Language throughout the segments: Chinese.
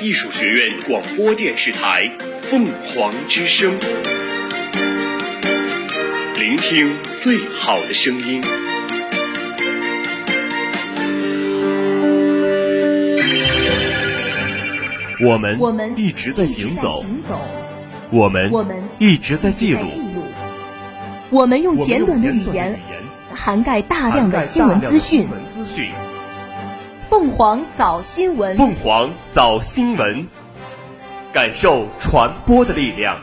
艺术学院广播电视台《凤凰之声》，聆听最好的声音。我们我们一直在行走，我们我们一直在记录，我们用简短的语言涵盖大量的新闻资讯。凤凰早新闻，凤凰早新闻，感受传播的力量。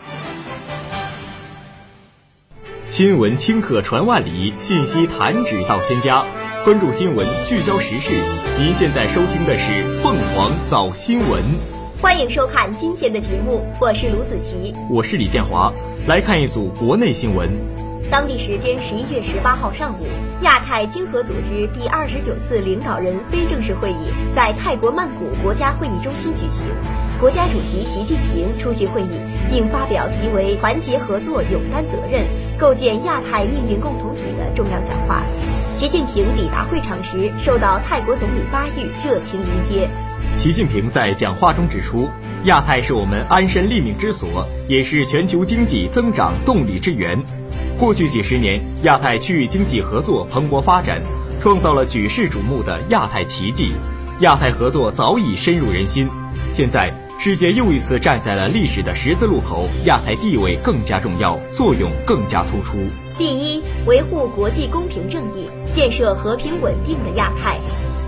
新闻顷刻传万里，信息弹指到千家。关注新闻，聚焦时事。您现在收听的是凤凰早新闻。欢迎收看今天的节目，我是卢子琪，我是李建华。来看一组国内新闻。当地时间十一月十八号上午，亚太经合组织第二十九次领导人非正式会议在泰国曼谷国家会议中心举行。国家主席习近平出席会议，并发表题为“团结合作，勇担责任，构建亚太命运共同体”的重要讲话。习近平抵达会场时，受到泰国总理巴育热情迎接。习近平在讲话中指出，亚太是我们安身立命之所，也是全球经济增长动力之源。过去几十年，亚太区域经济合作蓬勃发展，创造了举世瞩目的亚太奇迹。亚太合作早已深入人心。现在，世界又一次站在了历史的十字路口，亚太地位更加重要，作用更加突出。第一，维护国际公平正义，建设和平稳定的亚太。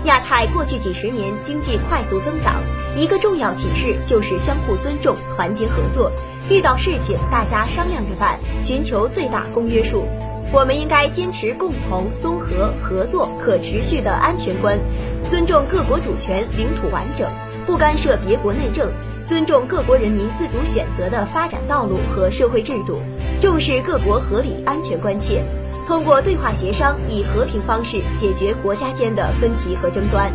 亚太过去几十年经济快速增长，一个重要启示就是相互尊重、团结合作。遇到事情，大家商量着办，寻求最大公约数。我们应该坚持共同、综合、合作、可持续的安全观，尊重各国主权、领土完整，不干涉别国内政，尊重各国人民自主选择的发展道路和社会制度，重视各国合理安全关切。通过对话协商，以和平方式解决国家间的分歧和争端。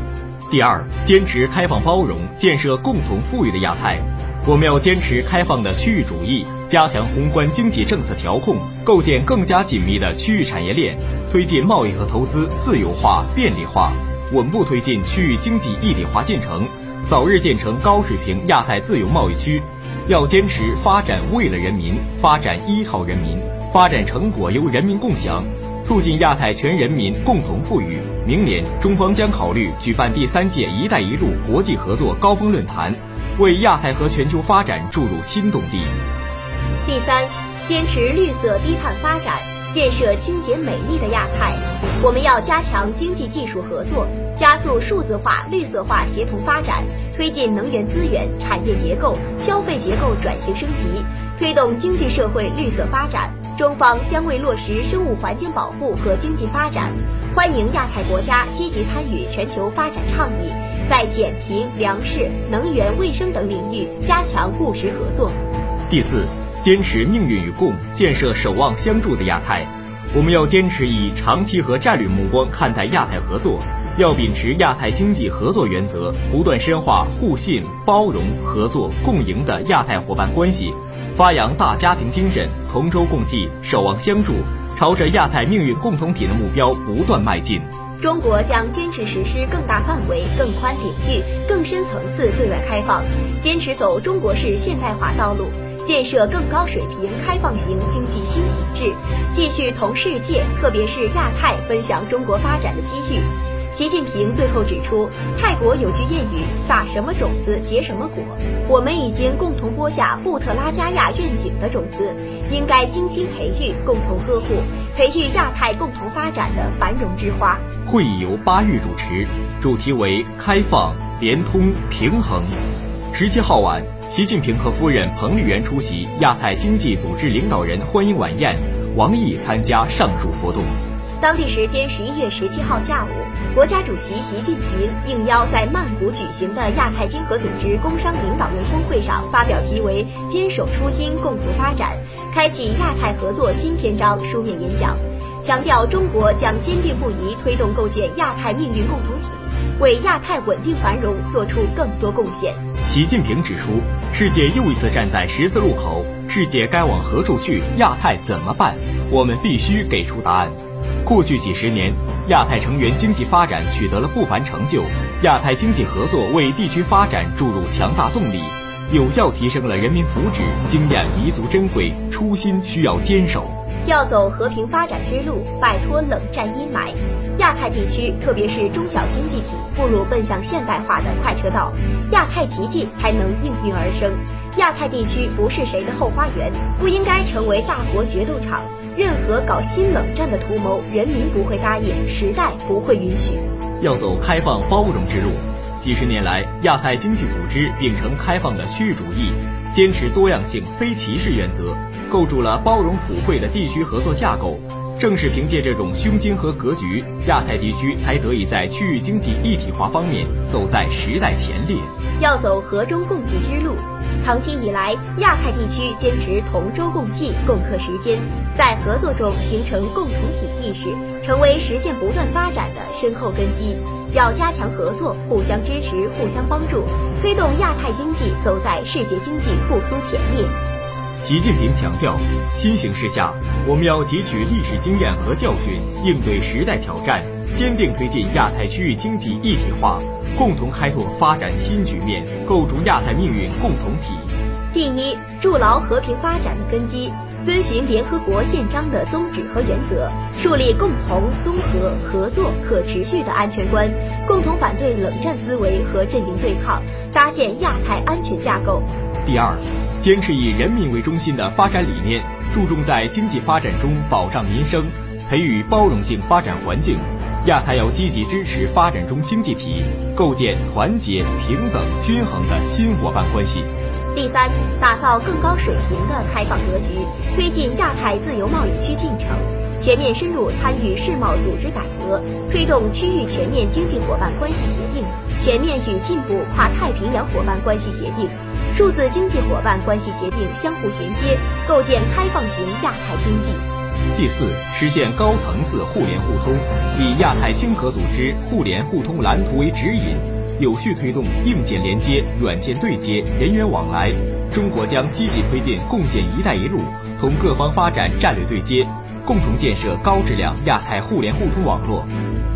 第二，坚持开放包容，建设共同富裕的亚太。我们要坚持开放的区域主义，加强宏观经济政策调控，构建更加紧密的区域产业链，推进贸易和投资自由化、便利化，稳步推进区域经济一体化进程，早日建成高水平亚太自由贸易区。要坚持发展为了人民，发展依靠人民。发展成果由人民共享，促进亚太全人民共同富裕。明年，中方将考虑举办第三届“一带一路”国际合作高峰论坛，为亚太和全球发展注入新动力。第三，坚持绿色低碳发展，建设清洁美丽的亚太。我们要加强经济技术合作，加速数字化、绿色化协同发展，推进能源资源、产业结构、消费结构转型升级，推动经济社会绿色发展。中方将为落实生物环境保护和经济发展，欢迎亚太国家积极参与全球发展倡议，在减贫、粮食、能源、卫生等领域加强务实合作。第四，坚持命运与共，建设守望相助的亚太。我们要坚持以长期和战略目光看待亚太合作，要秉持亚太经济合作原则，不断深化互信、包容、合作、共赢的亚太伙伴关系。发扬大家庭精神，同舟共济，守望相助，朝着亚太命运共同体的目标不断迈进。中国将坚持实施更大范围、更宽领域、更深层次对外开放，坚持走中国式现代化道路，建设更高水平开放型经济新体制，继续同世界，特别是亚太分享中国发展的机遇。习近平最后指出，泰国有句谚语：“撒什么种子结什么果。”我们已经共同播下布特拉加亚愿景的种子，应该精心培育、共同呵护，培育亚太共同发展的繁荣之花。会议由巴育主持，主题为开放、联通、平衡。十七号晚，习近平和夫人彭丽媛出席亚太经济组织领导人欢迎晚宴，王毅参加上述活动。当地时间十一月十七号下午，国家主席习近平应邀在曼谷举行的亚太经合组织工商领导人峰会上发表题为“坚守初心，共促发展，开启亚太合作新篇章”书面演讲，强调中国将坚定不移推动构建亚太命运共同体，为亚太稳定繁荣做出更多贡献。习近平指出，世界又一次站在十字路口，世界该往何处去？亚太怎么办？我们必须给出答案。过去几十年，亚太成员经济发展取得了不凡成就，亚太经济合作为地区发展注入强大动力，有效提升了人民福祉，经验弥足珍贵，初心需要坚守。要走和平发展之路，摆脱冷战阴霾，亚太地区特别是中小经济体步入奔向现代化的快车道，亚太奇迹才能应运而生。亚太地区不是谁的后花园，不应该成为大国决斗场。任何搞新冷战的图谋，人民不会答应，时代不会允许。要走开放包容之路。几十年来，亚太经济组织秉承开放的区域主义，坚持多样性、非歧视原则。构筑了包容普惠的地区合作架构。正是凭借这种胸襟和格局，亚太地区才得以在区域经济一体化方面走在时代前列。要走和中共济之路，长期以来，亚太地区坚持同舟共济、共克时艰，在合作中形成共同体意识，成为实现不断发展的深厚根基。要加强合作，互相支持、互相帮助，推动亚太经济走在世界经济复苏前列。习近平强调，新形势下，我们要汲取历史经验和教训，应对时代挑战，坚定推进亚太区域经济一体化，共同开拓发展新局面，构筑亚太命运共同体。第一，筑牢和平发展的根基，遵循联合国宪章的宗旨和原则，树立共同、综合、合作、可持续的安全观，共同反对冷战思维和阵营对抗，搭建亚太安全架构。第二。坚持以人民为中心的发展理念，注重在经济发展中保障民生，培育包容性发展环境。亚太要积极支持发展中经济体，构建团结、平等、均衡的新伙伴关系。第三，打造更高水平的开放格局，推进亚太自由贸易区进程，全面深入参与世贸组织改革，推动区域全面经济伙伴关系协定，全面与进步跨太平洋伙伴关系协定。数字经济伙伴关系协定相互衔接，构建开放型亚太经济。第四，实现高层次互联互通，以亚太经合组织互联互通蓝图为指引，有序推动硬件连接、软件对接、人员往来。中国将积极推进共建“一带一路”，同各方发展战略对接，共同建设高质量亚太互联互通网络。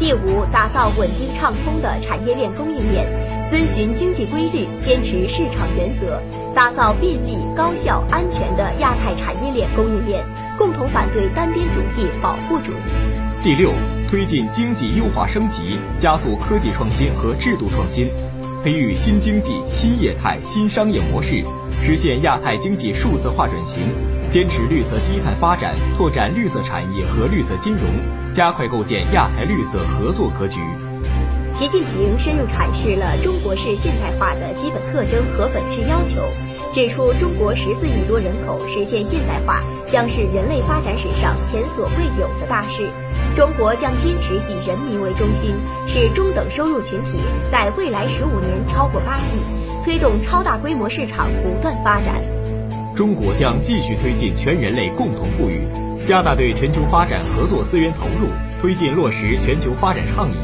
第五，打造稳定畅通的产业链供应链。遵循经济规律，坚持市场原则，打造便利、高效、安全的亚太产业链供应链，共同反对单边主义、保护主义。第六，推进经济优化升级，加速科技创新和制度创新，培育新经济、新业态、新商业模式，实现亚太经济数字化转型，坚持绿色低碳发展，拓展绿色产业和绿色金融，加快构建亚太绿色合作格局。习近平深入阐释了中国式现代化的基本特征和本质要求，指出中国十四亿多人口实现现代化将是人类发展史上前所未有的大事。中国将坚持以人民为中心，使中等收入群体在未来十五年超过八亿，推动超大规模市场不断发展。中国将继续推进全人类共同富裕，加大对全球发展合作资源投入，推进落实全球发展倡议。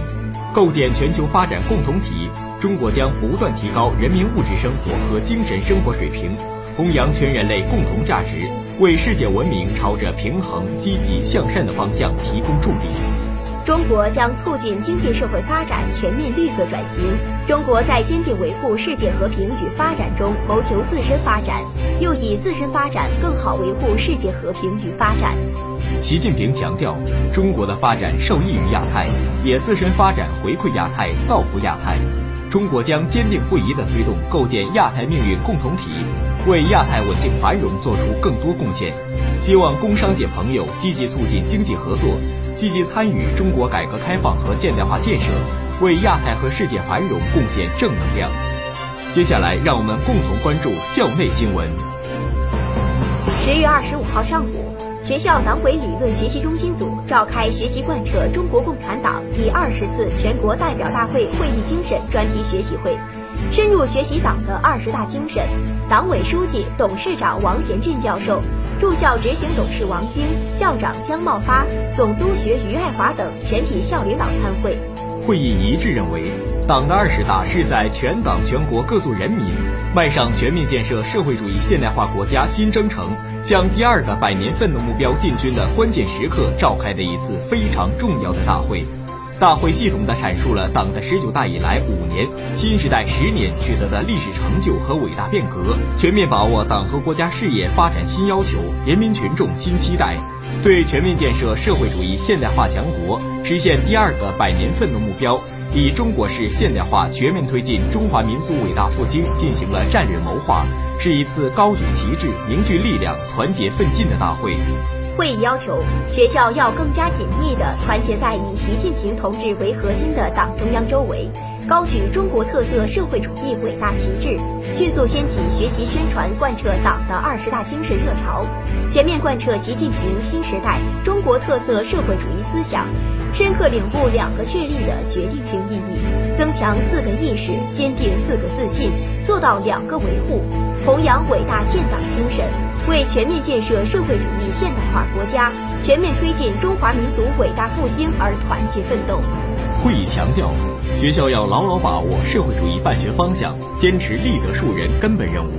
构建全球发展共同体，中国将不断提高人民物质生活和精神生活水平，弘扬全人类共同价值，为世界文明朝着平衡、积极向善的方向提供助力。中国将促进经济社会发展全面绿色转型。中国在坚定维护世界和平与发展中谋求自身发展，又以自身发展更好维护世界和平与发展。习近平强调，中国的发展受益于亚太，也自身发展回馈亚太，造福亚太。中国将坚定不移地推动构建亚太命运共同体，为亚太稳定繁荣做出更多贡献。希望工商界朋友积极促进经济合作，积极参与中国改革开放和现代化建设，为亚太和世界繁荣贡献正能量。接下来，让我们共同关注校内新闻。十月二十五号上午。学校党委理论学习中心组召开学习贯彻中国共产党第二十次全国代表大会会议精神专题学习会，深入学习党的二十大精神。党委书记、董事长王贤俊教授、驻校执行董事王晶、校长姜茂发、总督学于爱华等全体校领导参会。会议一致认为，党的二十大是在全党全国各族人民迈上全面建设社会主义现代化国家新征程。向第二个百年奋斗目标进军的关键时刻召开的一次非常重要的大会，大会系统地阐述了党的十九大以来五年、新时代十年取得的历史成就和伟大变革，全面把握党和国家事业发展新要求、人民群众新期待，对全面建设社会主义现代化强国、实现第二个百年奋斗目标，以中国式现代化全面推进中华民族伟大复兴进行了战略谋划，是一次高举旗帜、凝聚力量、团结奋进的大会。会议要求，学校要更加紧密地团结在以习近平同志为核心的党中央周围，高举中国特色社会主义伟大旗帜，迅速掀起学习宣传贯彻党的二十大精神热潮，全面贯彻习近平新时代中国特色社会主义思想，深刻领悟“两个确立”的决定性意义，增强“四个意识”，坚定“四个自信”，做到“两个维护”，弘扬伟大建党精神。为全面建设社会主义现代化国家、全面推进中华民族伟大复兴而团结奋斗。会议强调，学校要牢牢把握社会主义办学方向，坚持立德树人根本任务，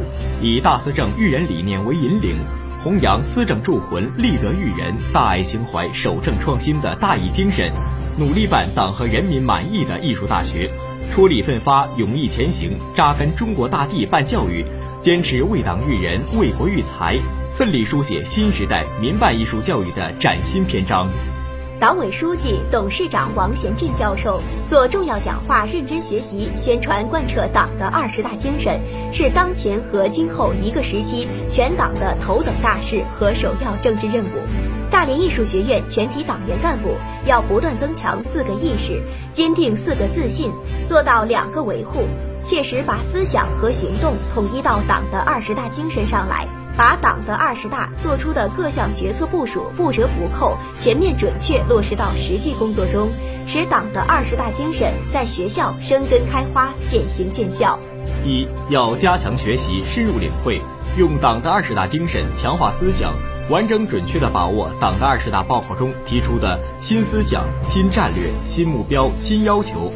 以大思政育人理念为引领，弘扬思政铸魂、立德育人、大爱情怀、守正创新的大义精神，努力办党和人民满意的艺术大学，出力奋发、勇毅前行，扎根中国大地办教育。坚持为党育人、为国育才，奋力书写新时代民办艺术教育的崭新篇章。党委书记、董事长王贤俊教授做重要讲话，认真学习，宣传贯彻党的二十大精神，是当前和今后一个时期全党的头等大事和首要政治任务。大连艺术学院全体党员干部要不断增强四个意识，坚定四个自信，做到两个维护。切实把思想和行动统一到党的二十大精神上来，把党的二十大做出的各项决策部署不折不扣、全面准确落实到实际工作中，使党的二十大精神在学校生根开花、渐行渐效。一要加强学习，深入领会，用党的二十大精神强化思想，完整准确地把握党的二十大报告中提出的新思想、新战略、新目标、新要求。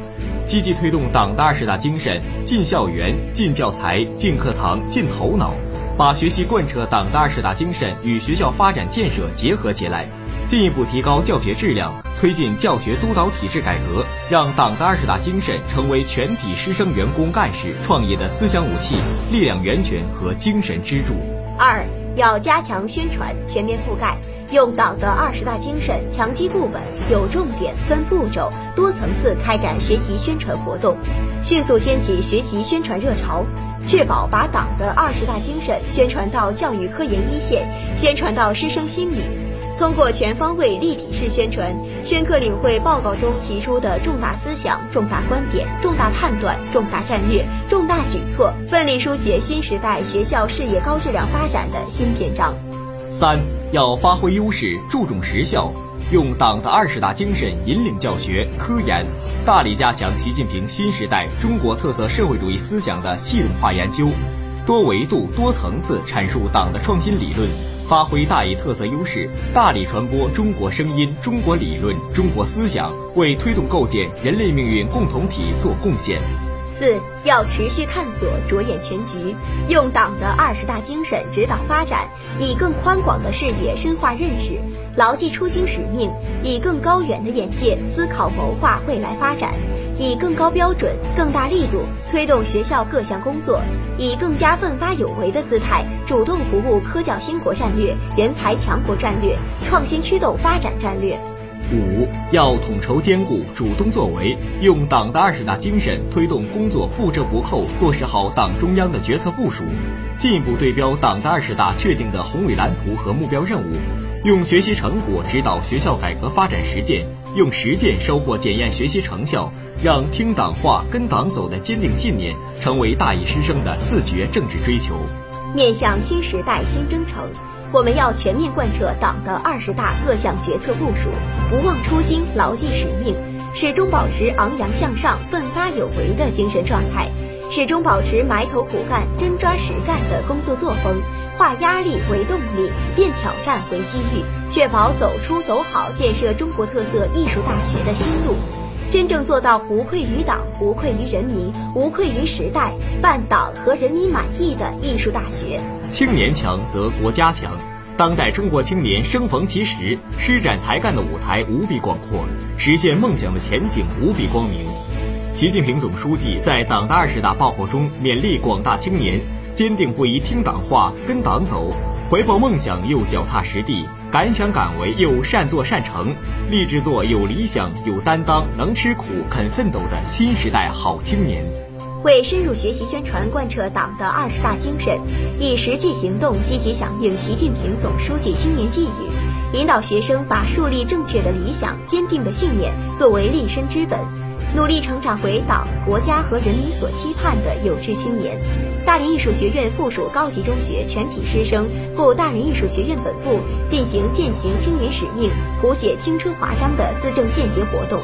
积极推动党的二十大精神进校园、进教材、进课堂、进头脑，把学习贯彻党的二十大精神与学校发展建设结合起来，进一步提高教学质量，推进教学督导体制改革，让党的二十大精神成为全体师生员工干事创业的思想武器、力量源泉和精神支柱。二要加强宣传，全面覆盖。用党的二十大精神强基固本，有重点、分步骤、多层次开展学习宣传活动，迅速掀起学习宣传热潮，确保把党的二十大精神宣传到教育科研一线，宣传到师生心里。通过全方位立体式宣传，深刻领会报告中提出的重大思想、重大观点、重大判断、重大战略、重大举措，奋力书写新时代学校事业高质量发展的新篇章。三要发挥优势，注重实效，用党的二十大精神引领教学、科研，大力加强习近平新时代中国特色社会主义思想的系统化研究，多维度、多层次阐述党的创新理论，发挥大一特色优势，大力传播中国声音、中国理论、中国思想，为推动构建人类命运共同体做贡献。四要持续探索，着眼全局，用党的二十大精神指导发展，以更宽广的视野深化认识，牢记初心使命，以更高远的眼界思考谋划未来发展，以更高标准、更大力度推动学校各项工作，以更加奋发有为的姿态主动服务科教兴国战略、人才强国战略、创新驱动发展战略。五要统筹兼顾，主动作为，用党的二十大精神推动工作不折不扣落实好党中央的决策部署，进一步对标党的二十大确定的宏伟蓝图和目标任务，用学习成果指导学校改革发展实践，用实践收获检验学习成效，让听党话、跟党走的坚定信念成为大一师生的自觉政治追求。面向新时代新征程。我们要全面贯彻党的二十大各项决策部署，不忘初心，牢记使命，始终保持昂扬向上、奋发有为的精神状态，始终保持埋头苦干、真抓实干的工作作风，化压力为动力，变挑战为机遇，确保走出走好建设中国特色艺术大学的新路，真正做到无愧于党、无愧于人民、无愧于时代，办党和人民满意的艺术大学。青年强则国家强，当代中国青年生逢其时，施展才干的舞台无比广阔，实现梦想的前景无比光明。习近平总书记在党的二十大报告中勉励广大青年坚定不移听党话、跟党走，怀抱梦想又脚踏实地，敢想敢为又善作善成，立志做有理想、有担当、能吃苦、肯奋斗的新时代好青年。为深入学习宣传贯彻党的二十大精神，以实际行动积极响应习近平总书记青年寄语，引导学生把树立正确的理想、坚定的信念作为立身之本，努力成长为党、国家和人民所期盼的有志青年。大连艺术学院附属高级中学全体师生赴大连艺术学院本部进行践行青年使命、谱写青春华章的思政践行活动。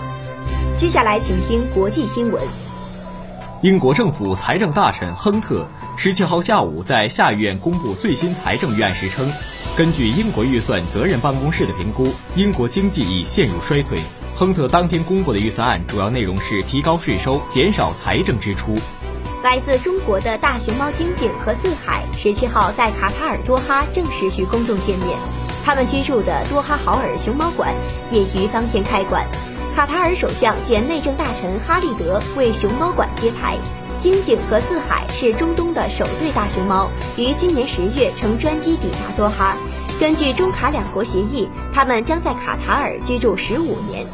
接下来，请听国际新闻。英国政府财政大臣亨特十七号下午在下议院公布最新财政预案时称，根据英国预算责任办公室的评估，英国经济已陷入衰退。亨特当天公布的预算案主要内容是提高税收、减少财政支出。来自中国的大熊猫晶晶和四海十七号在卡塔尔多哈正式与公众见面，他们居住的多哈豪尔熊猫馆也于当天开馆。卡塔尔首相兼内政大臣哈利德为熊猫馆揭牌。晶晶和四海是中东的首对大熊猫，于今年十月乘专机抵达多哈。根据中卡两国协议，他们将在卡塔尔居住十五年。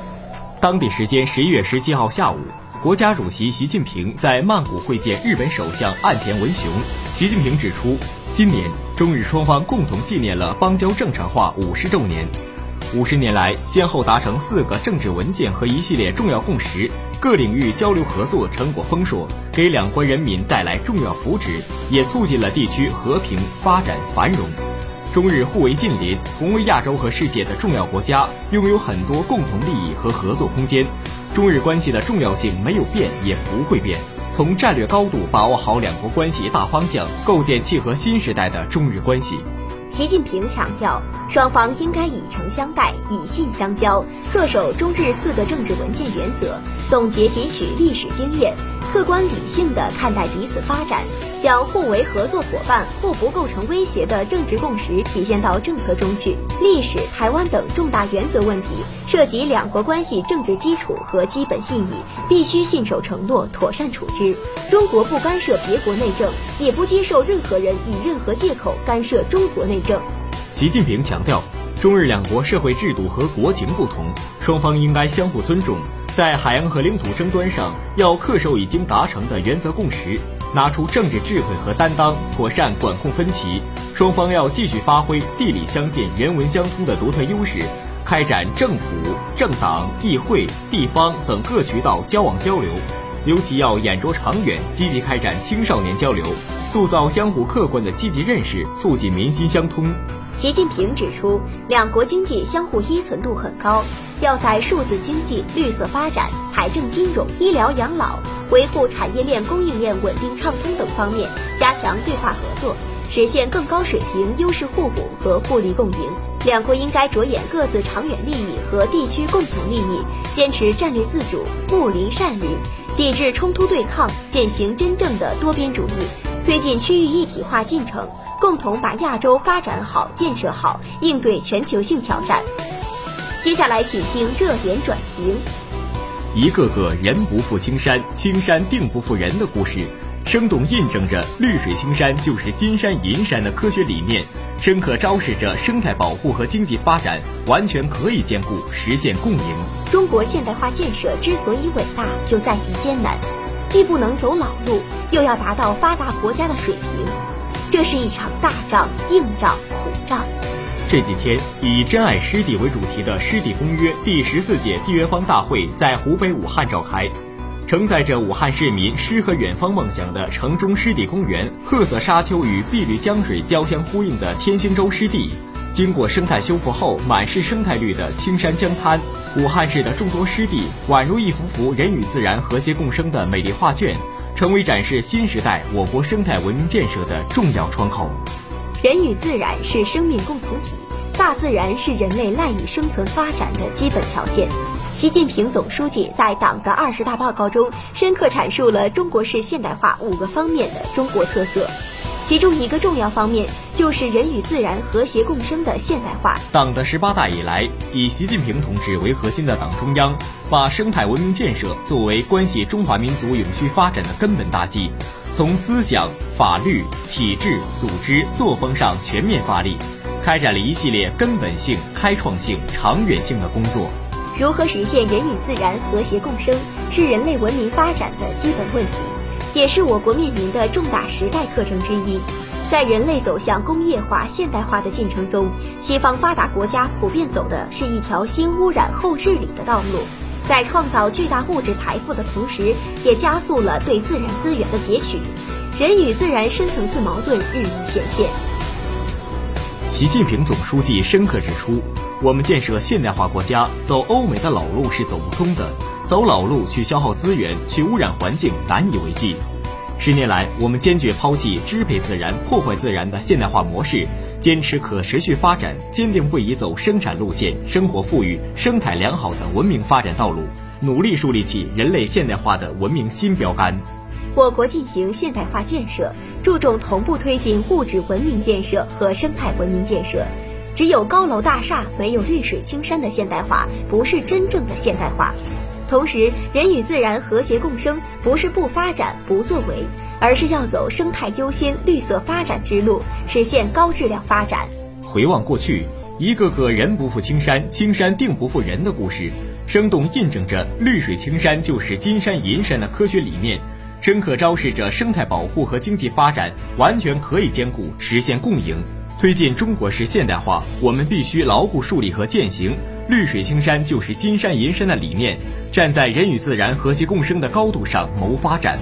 当地时间十一月十七号下午，国家主席习近平在曼谷会见日本首相岸田文雄。习近平指出，今年中日双方共同纪念了邦交正常化五十周年。五十年来，先后达成四个政治文件和一系列重要共识，各领域交流合作成果丰硕，给两国人民带来重要福祉，也促进了地区和平发展繁荣。中日互为近邻，同为亚洲和世界的重要国家，拥有很多共同利益和合作空间。中日关系的重要性没有变，也不会变。从战略高度把握好两国关系大方向，构建契合新时代的中日关系。习近平强调，双方应该以诚相待，以信相交，恪守中日四个政治文件原则，总结汲取历史经验，客观理性地看待彼此发展。将互为合作伙伴、互不构成威胁的政治共识体现到政策中去。历史、台湾等重大原则问题，涉及两国关系政治基础和基本信义，必须信守承诺，妥善处置。中国不干涉别国内政，也不接受任何人以任何借口干涉中国内政。习近平强调，中日两国社会制度和国情不同，双方应该相互尊重，在海洋和领土争端上要恪守已经达成的原则共识。拿出政治智慧和担当，妥善管控分歧。双方要继续发挥地理相近、人文相通的独特优势，开展政府、政党、议会、地方等各渠道交往交流。尤其要眼着长远，积极开展青少年交流，塑造相互客观的积极认识，促进民心相通。习近平指出，两国经济相互依存度很高，要在数字经济、绿色发展、财政金融、医疗养老。维护产业链供应链稳定畅通等方面加强对话合作，实现更高水平优势互补和互利共赢。两国应该着眼各自长远利益和地区共同利益，坚持战略自主、睦邻善邻，抵制冲突对抗，践行真正的多边主义，推进区域一体化进程，共同把亚洲发展好、建设好，应对全球性挑战。接下来，请听热点转评。一个个人不负青山，青山定不负人的故事，生动印证着“绿水青山就是金山银山”的科学理念，深刻昭示着生态保护和经济发展完全可以兼顾，实现共赢。中国现代化建设之所以伟大，就在于艰难，既不能走老路，又要达到发达国家的水平，这是一场大仗、硬仗、苦仗。这几天，以“珍爱湿地”为主题的湿地公约第十四届缔约方大会在湖北武汉召开。承载着武汉市民诗和远方梦想的城中湿地公园，褐色沙丘与碧绿江水交相呼应的天兴洲湿地，经过生态修复后满是生态绿的青山江滩，武汉市的众多湿地宛如一幅幅人与自然和谐共生的美丽画卷，成为展示新时代我国生态文明建设的重要窗口。人与自然是生命共同体。大自然是人类赖以生存发展的基本条件。习近平总书记在党的二十大报告中，深刻阐述了中国式现代化五个方面的中国特色。其中一个重要方面就是人与自然和谐共生的现代化。党的十八大以来，以习近平同志为核心的党中央，把生态文明建设作为关系中华民族永续发展的根本大计，从思想、法律、体制、组织、作风上全面发力，开展了一系列根本性、开创性、长远性的工作。如何实现人与自然和谐共生，是人类文明发展的基本问题。也是我国面临的重大时代课程之一。在人类走向工业化、现代化的进程中，西方发达国家普遍走的是一条新污染后治理的道路，在创造巨大物质财富的同时，也加速了对自然资源的截取，人与自然深层次矛盾日益显现。习近平总书记深刻指出，我们建设现代化国家，走欧美的老路是走不通的。走老路去消耗资源、去污染环境，难以为继。十年来，我们坚决抛弃支配自然、破坏自然的现代化模式，坚持可持续发展，坚定不移走生产路线、生活富裕、生态良好的文明发展道路，努力树立起人类现代化的文明新标杆。我国进行现代化建设，注重同步推进物质文明建设和生态文明建设。只有高楼大厦，没有绿水青山的现代化，不是真正的现代化。同时，人与自然和谐共生不是不发展、不作为，而是要走生态优先、绿色发展之路，实现高质量发展。回望过去，一个个人不负青山，青山定不负人的故事，生动印证着“绿水青山就是金山银山”的科学理念，深刻昭示着生态保护和经济发展完全可以兼顾，实现共赢。推进中国式现代化，我们必须牢固树立和践行“绿水青山就是金山银山”的理念，站在人与自然和谐共生的高度上谋发展。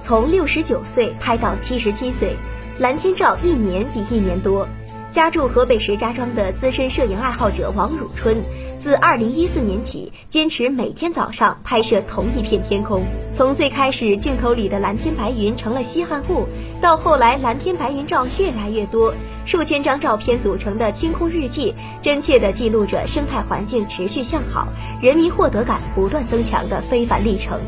从六十九岁拍到七十七岁，蓝天照一年比一年多。家住河北石家庄的资深摄影爱好者王汝春。自二零一四年起，坚持每天早上拍摄同一片天空。从最开始镜头里的蓝天白云成了稀罕物，到后来蓝天白云照越来越多，数千张照片组成的天空日记，真切地记录着生态环境持续向好、人民获得感不断增强的非凡历程。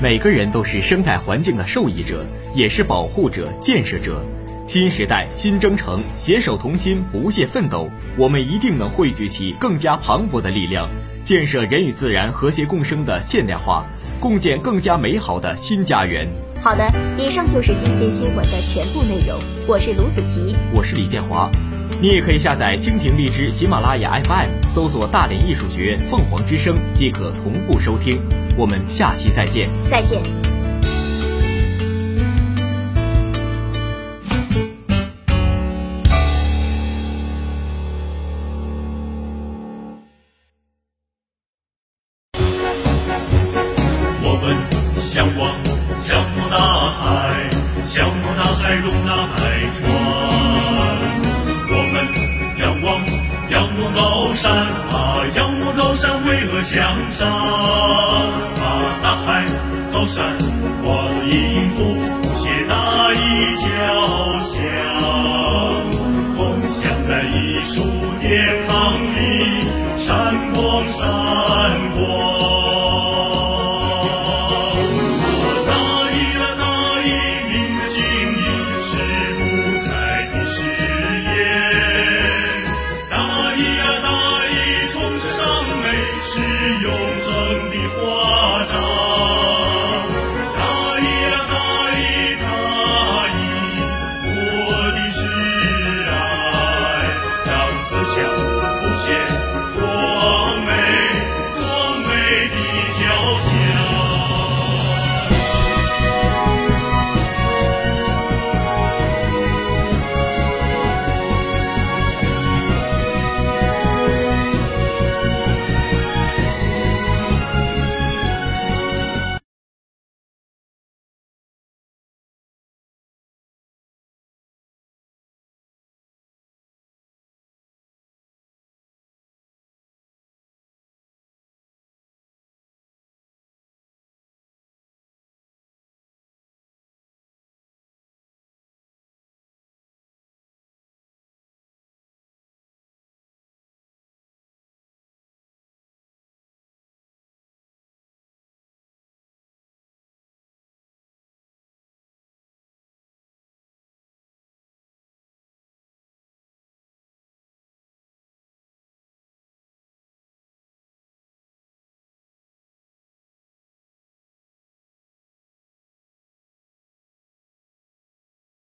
每个人都是生态环境的受益者，也是保护者、建设者。新时代新征程，携手同心，不懈奋斗，我们一定能汇聚起更加磅礴的力量，建设人与自然和谐共生的现代化，共建更加美好的新家园。好的，以上就是今天新闻的全部内容。我是卢子琪，我是李建华。你也可以下载蜻蜓荔枝、喜马拉雅 FM，搜索大连艺术学院凤凰之声，即可同步收听。我们下期再见。再见。